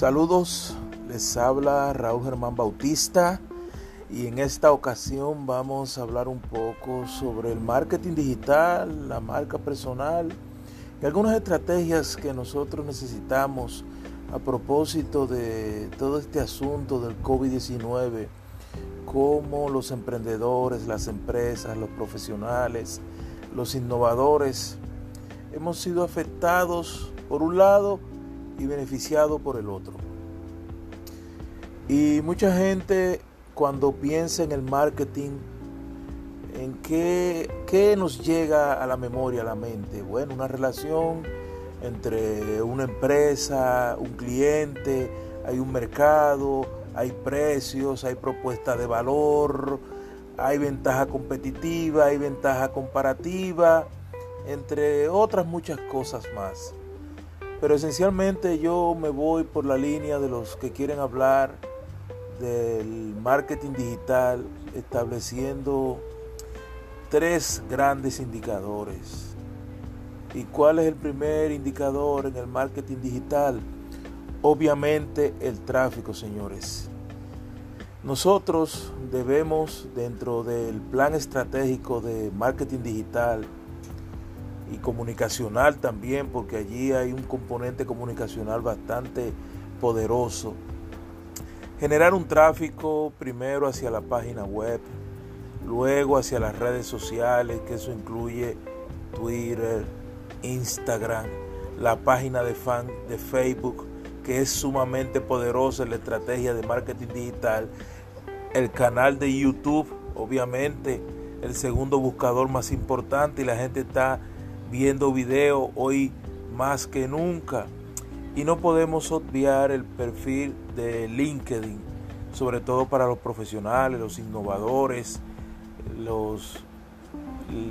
Saludos, les habla Raúl Germán Bautista y en esta ocasión vamos a hablar un poco sobre el marketing digital, la marca personal y algunas estrategias que nosotros necesitamos a propósito de todo este asunto del COVID-19, cómo los emprendedores, las empresas, los profesionales, los innovadores hemos sido afectados por un lado y beneficiado por el otro. Y mucha gente cuando piensa en el marketing, ¿en qué, qué nos llega a la memoria, a la mente? Bueno, una relación entre una empresa, un cliente, hay un mercado, hay precios, hay propuesta de valor, hay ventaja competitiva, hay ventaja comparativa, entre otras muchas cosas más. Pero esencialmente yo me voy por la línea de los que quieren hablar del marketing digital, estableciendo tres grandes indicadores. ¿Y cuál es el primer indicador en el marketing digital? Obviamente el tráfico, señores. Nosotros debemos, dentro del plan estratégico de marketing digital, y comunicacional también, porque allí hay un componente comunicacional bastante poderoso. Generar un tráfico primero hacia la página web, luego hacia las redes sociales, que eso incluye Twitter, Instagram, la página de fan de Facebook, que es sumamente poderosa en la estrategia de marketing digital, el canal de YouTube, obviamente, el segundo buscador más importante y la gente está viendo video hoy más que nunca. Y no podemos obviar el perfil de LinkedIn, sobre todo para los profesionales, los innovadores, los,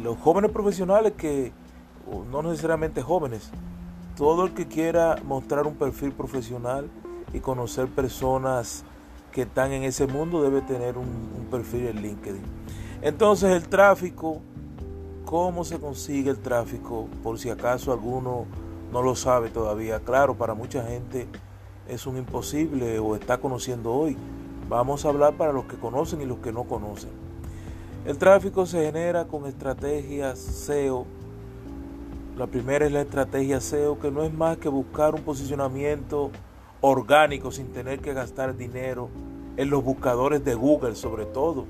los jóvenes profesionales que, no necesariamente jóvenes, todo el que quiera mostrar un perfil profesional y conocer personas que están en ese mundo debe tener un, un perfil en LinkedIn. Entonces el tráfico ¿Cómo se consigue el tráfico? Por si acaso alguno no lo sabe todavía. Claro, para mucha gente es un imposible o está conociendo hoy. Vamos a hablar para los que conocen y los que no conocen. El tráfico se genera con estrategias SEO. La primera es la estrategia SEO, que no es más que buscar un posicionamiento orgánico sin tener que gastar dinero en los buscadores de Google sobre todo.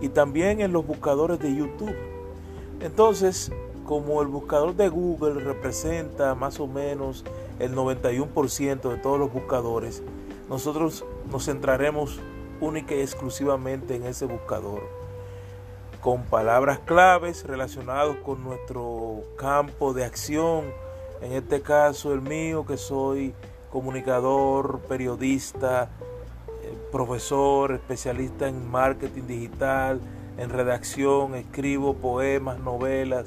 Y también en los buscadores de YouTube. Entonces, como el buscador de Google representa más o menos el 91% de todos los buscadores, nosotros nos centraremos única y exclusivamente en ese buscador, con palabras claves relacionadas con nuestro campo de acción, en este caso el mío que soy comunicador, periodista, eh, profesor, especialista en marketing digital, en redacción, escribo poemas, novelas,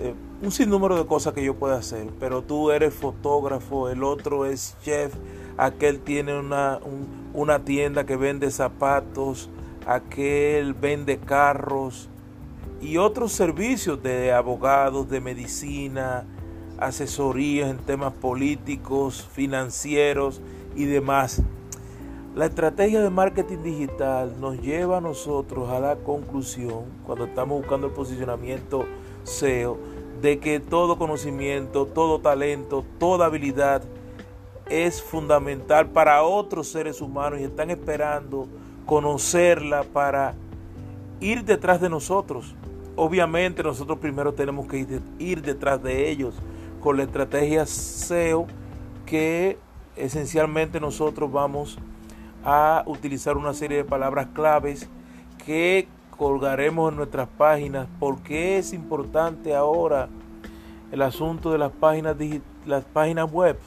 eh, un sinnúmero de cosas que yo puedo hacer, pero tú eres fotógrafo, el otro es chef, aquel tiene una, una tienda que vende zapatos, aquel vende carros y otros servicios de abogados, de medicina, asesorías en temas políticos, financieros y demás. La estrategia de marketing digital nos lleva a nosotros a la conclusión, cuando estamos buscando el posicionamiento SEO, de que todo conocimiento, todo talento, toda habilidad es fundamental para otros seres humanos y están esperando conocerla para ir detrás de nosotros. Obviamente nosotros primero tenemos que ir detrás de ellos con la estrategia SEO que esencialmente nosotros vamos a a utilizar una serie de palabras claves que colgaremos en nuestras páginas. porque es importante ahora el asunto de las páginas, las páginas web?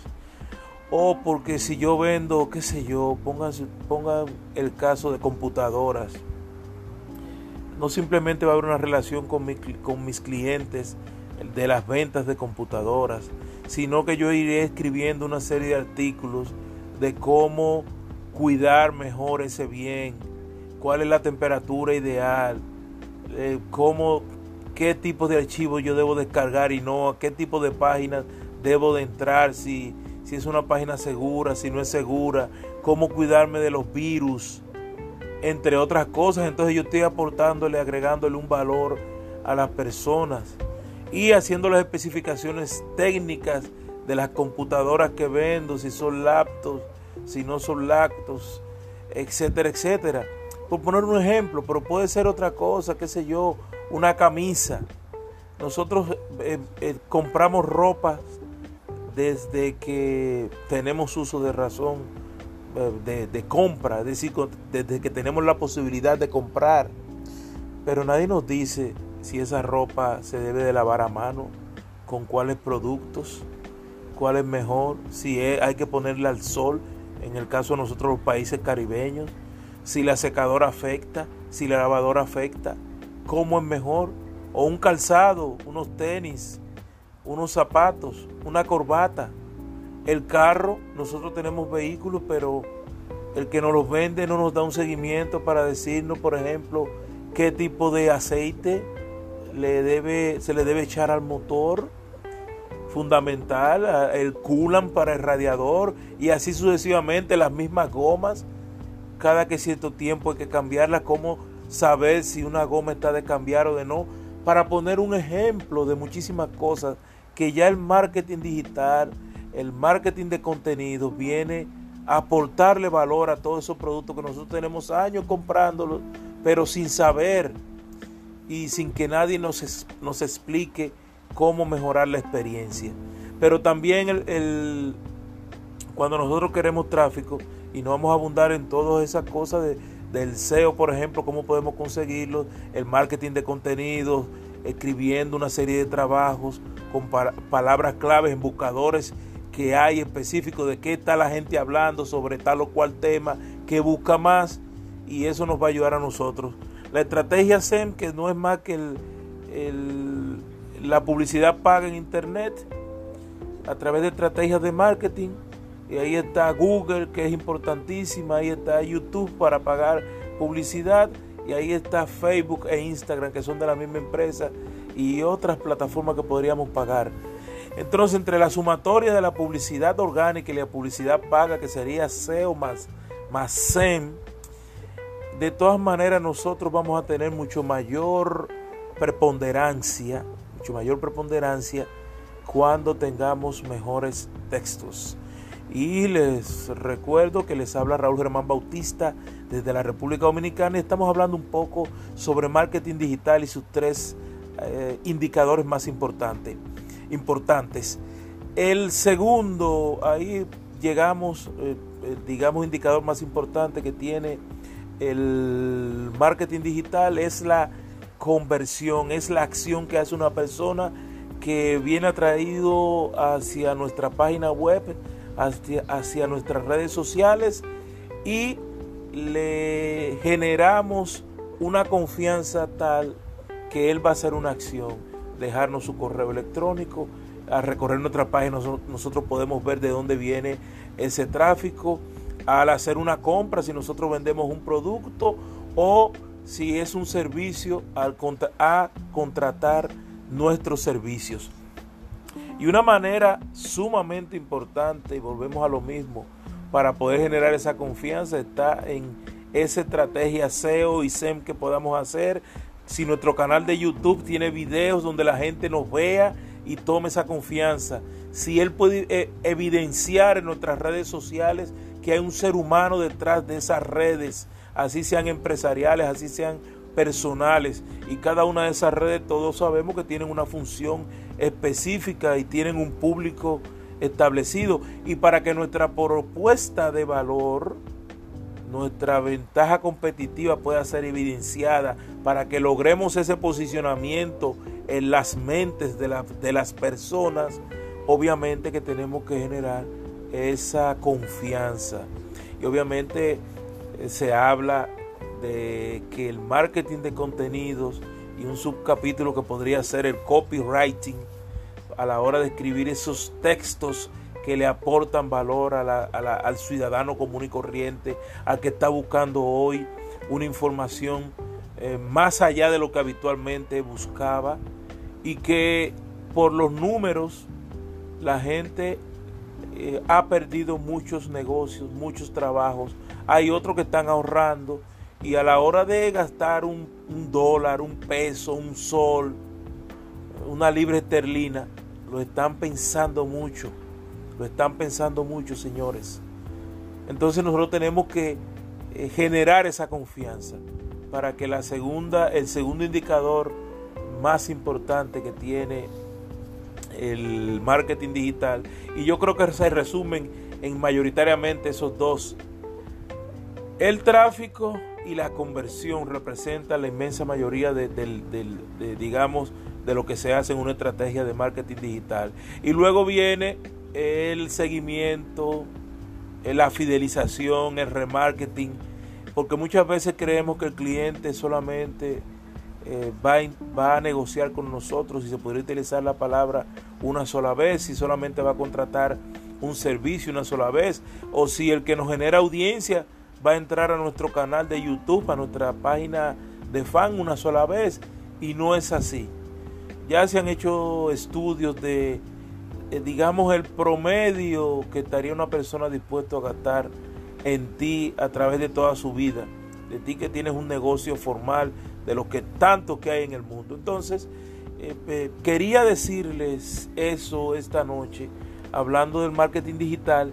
O porque si yo vendo, qué sé yo, pongan, pongan el caso de computadoras. No simplemente va a haber una relación con, con mis clientes de las ventas de computadoras, sino que yo iré escribiendo una serie de artículos de cómo cuidar mejor ese bien, cuál es la temperatura ideal, eh, cómo, qué tipo de archivos yo debo descargar y no, a qué tipo de páginas debo de entrar, si, si es una página segura, si no es segura, cómo cuidarme de los virus, entre otras cosas. Entonces yo estoy aportándole, agregándole un valor a las personas y haciendo las especificaciones técnicas de las computadoras que vendo, si son laptops, si no son laptops, etcétera, etcétera. Por poner un ejemplo, pero puede ser otra cosa, qué sé yo, una camisa. Nosotros eh, eh, compramos ropa desde que tenemos uso de razón eh, de, compra, es decir, desde que tenemos la posibilidad de comprar. Pero nadie nos dice si esa ropa se debe de lavar a mano, con cuáles productos, cuál es mejor, si hay que ponerla al sol, en el caso de nosotros los países caribeños, si la secadora afecta, si la lavadora afecta, cómo es mejor, o un calzado, unos tenis, unos zapatos, una corbata. El carro, nosotros tenemos vehículos, pero el que nos los vende no nos da un seguimiento para decirnos, por ejemplo, qué tipo de aceite se le debe echar al motor fundamental, el coolant para el radiador y así sucesivamente las mismas gomas. Cada que cierto tiempo hay que cambiarla, cómo saber si una goma está de cambiar o de no, para poner un ejemplo de muchísimas cosas que ya el marketing digital, el marketing de contenido viene a aportarle valor a todos esos productos que nosotros tenemos años comprándolos, pero sin saber y sin que nadie nos, nos explique cómo mejorar la experiencia. Pero también el, cuando nosotros queremos tráfico, y no vamos a abundar en todas esas cosas de, del SEO, por ejemplo, cómo podemos conseguirlo, el marketing de contenidos, escribiendo una serie de trabajos con palabras claves en buscadores que hay específicos de qué está la gente hablando sobre tal o cual tema, que busca más y eso nos va a ayudar a nosotros. La estrategia SEM, que no es más que el, la publicidad paga en Internet a través de estrategias de marketing, y ahí está Google, que es importantísima. Ahí está YouTube para pagar publicidad. Y ahí está Facebook e Instagram, que son de la misma empresa. Y otras plataformas que podríamos pagar. Entonces, entre la sumatoria de la publicidad orgánica y la publicidad paga, que sería SEO más, más SEM, de todas maneras nosotros vamos a tener mucho mayor preponderancia, mucho mayor preponderancia cuando tengamos mejores textos. Y les recuerdo que les habla Raúl Germán Bautista desde la República Dominicana y estamos hablando un poco sobre marketing digital y sus tres eh, indicadores más importantes, importantes. El segundo, ahí llegamos, eh, digamos, indicador más importante que tiene el marketing digital es la conversión, es la acción que hace una persona que viene atraído hacia nuestra página web hacia, nuestras redes sociales y le generamos una confianza tal que él va a hacer una acción, dejarnos su correo electrónico, a recorrer nuestra página nosotros podemos ver de dónde viene ese tráfico, al hacer una compra, si nosotros vendemos un producto o si es un servicio, al a contratar nuestros servicios. Y una manera sumamente importante, y volvemos a lo mismo, para poder generar esa confianza está en esa estrategia SEO y SEM que podamos hacer. Si nuestro canal de YouTube tiene videos donde la gente nos vea y tome esa confianza. Si él puede eh, evidenciar en nuestras redes sociales que hay un ser humano detrás de esas redes, así sean empresariales, así sean personales. Y cada una de esas redes todos sabemos que tienen una función específica y tienen un público establecido. Y para que nuestra propuesta de valor, nuestra ventaja competitiva pueda ser evidenciada, para que logremos ese posicionamiento en las mentes de, de las personas, obviamente que tenemos que generar esa confianza. Y obviamente se habla de que el marketing de contenidos y un subcapítulo que podría ser el copywriting a la hora de escribir esos textos que le aportan valor al ciudadano común y corriente, al que está buscando hoy una información eh, más allá de lo que habitualmente buscaba y que por los números la gente eh, ha perdido muchos negocios, muchos trabajos. Hay otros que están ahorrando y a la hora de gastar un, dólar, un peso, un sol, una libra esterlina, lo están pensando mucho. Lo están pensando mucho, señores. Entonces nosotros tenemos que eh, generar esa confianza para que la segunda, el segundo indicador más importante que tiene el marketing digital, y yo creo que se resumen en mayoritariamente esos dos. El tráfico y la conversión representan la inmensa mayoría de, digamos, de lo que se hace en una estrategia de marketing digital. Y luego viene el seguimiento, la fidelización, el remarketing, porque muchas veces creemos que el cliente solamente eh, va, va, a negociar con nosotros, y se podría utilizar la palabra una sola vez, si solamente va a contratar un servicio una sola vez, o si el que nos genera audiencia va a entrar a nuestro canal de YouTube, a nuestra página de fan una sola vez, y no es así. Ya se han hecho estudios de eh, digamos, el promedio que estaría una persona dispuesto a gastar en ti a través de toda su vida, de ti que tienes un negocio formal, de lo que tanto que hay en el mundo. Entonces, eh, eh, quería decirles eso esta noche, hablando del marketing digital,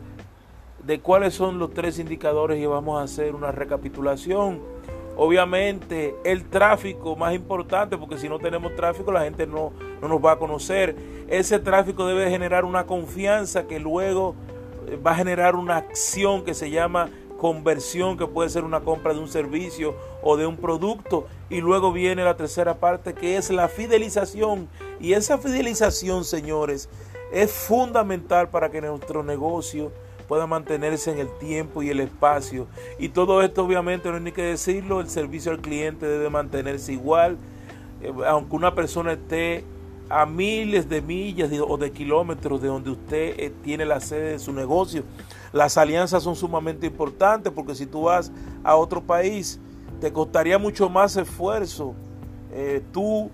de cuáles son los tres indicadores y vamos a hacer una recapitulación Obviamente el tráfico más importante, porque si no tenemos tráfico la gente no, no nos va a conocer. Ese tráfico debe generar una confianza que luego eh, va a generar una acción que se llama conversión, que puede ser una compra de un servicio o de un producto. Y luego viene la tercera parte, que es la fidelización. Y esa fidelización, señores, es fundamental para que nuestro negocio pueda mantenerse en el tiempo y el espacio. Y todo esto obviamente no hay ni que decirlo, el servicio al cliente debe mantenerse igual, eh, aunque una persona esté a miles de millas o de kilómetros de donde usted eh, tiene la sede de su negocio. Las alianzas son sumamente importantes porque si tú vas a otro país, te costaría mucho más esfuerzo eh, tú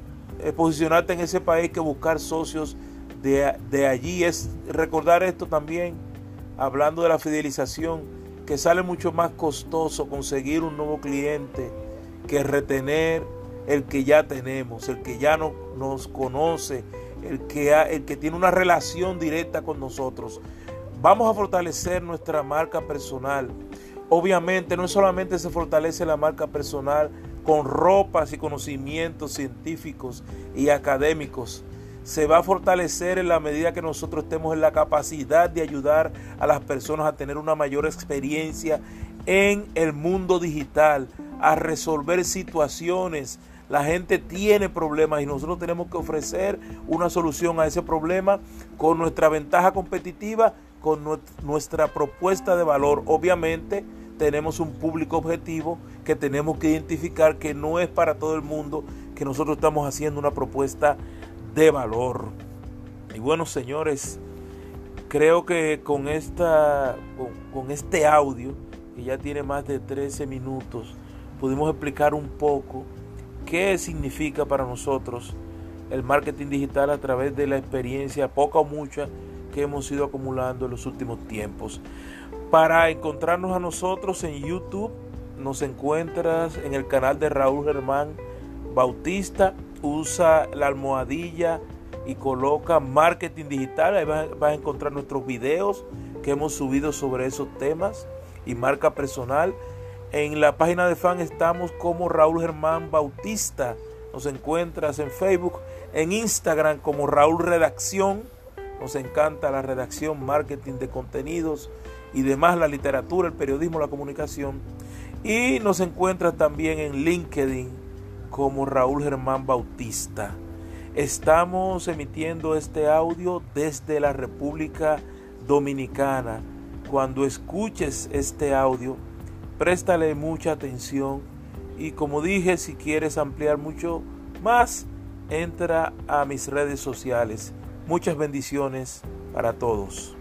posicionarte en ese país que buscar socios de, de allí. Es recordar esto también hablando de la fidelización, que sale mucho más costoso conseguir un nuevo cliente que retener el que ya tenemos, el que ya no, nos conoce, el que, el que tiene una relación directa con nosotros. Vamos a fortalecer nuestra marca personal. Obviamente no solamente se fortalece la marca personal con ropas y conocimientos científicos y académicos, se va a fortalecer en la medida que nosotros estemos en la capacidad de ayudar a las personas a tener una mayor experiencia en el mundo digital, a resolver situaciones. La gente tiene problemas y nosotros tenemos que ofrecer una solución a ese problema con nuestra ventaja competitiva, con nuestra propuesta de valor. Obviamente tenemos un público objetivo que tenemos que identificar que no es para todo el mundo, que nosotros estamos haciendo una propuesta de valor. Y bueno, señores, creo que con, esta, con, este audio, que ya tiene más de 13 minutos, pudimos explicar un poco qué significa para nosotros el marketing digital a través de la experiencia, poca o mucha, que hemos ido acumulando en los últimos tiempos. Para encontrarnos a nosotros en YouTube, nos encuentras en el canal de Raúl Germán Bautista usa la almohadilla y coloca marketing digital. Ahí vas, a encontrar nuestros videos que hemos subido sobre esos temas y marca personal. En la página de fan estamos como Raúl Germán Bautista. Nos encuentras en Facebook, en Instagram como Raúl Redacción. Nos encanta la redacción, marketing de contenidos y demás, la literatura, el periodismo, la comunicación. Y nos encuentras también en LinkedIn como Raúl Germán Bautista. Estamos emitiendo este audio desde la República Dominicana. Cuando escuches este audio, préstale mucha atención y como dije, si quieres ampliar mucho más, entra a mis redes sociales. Muchas bendiciones para todos.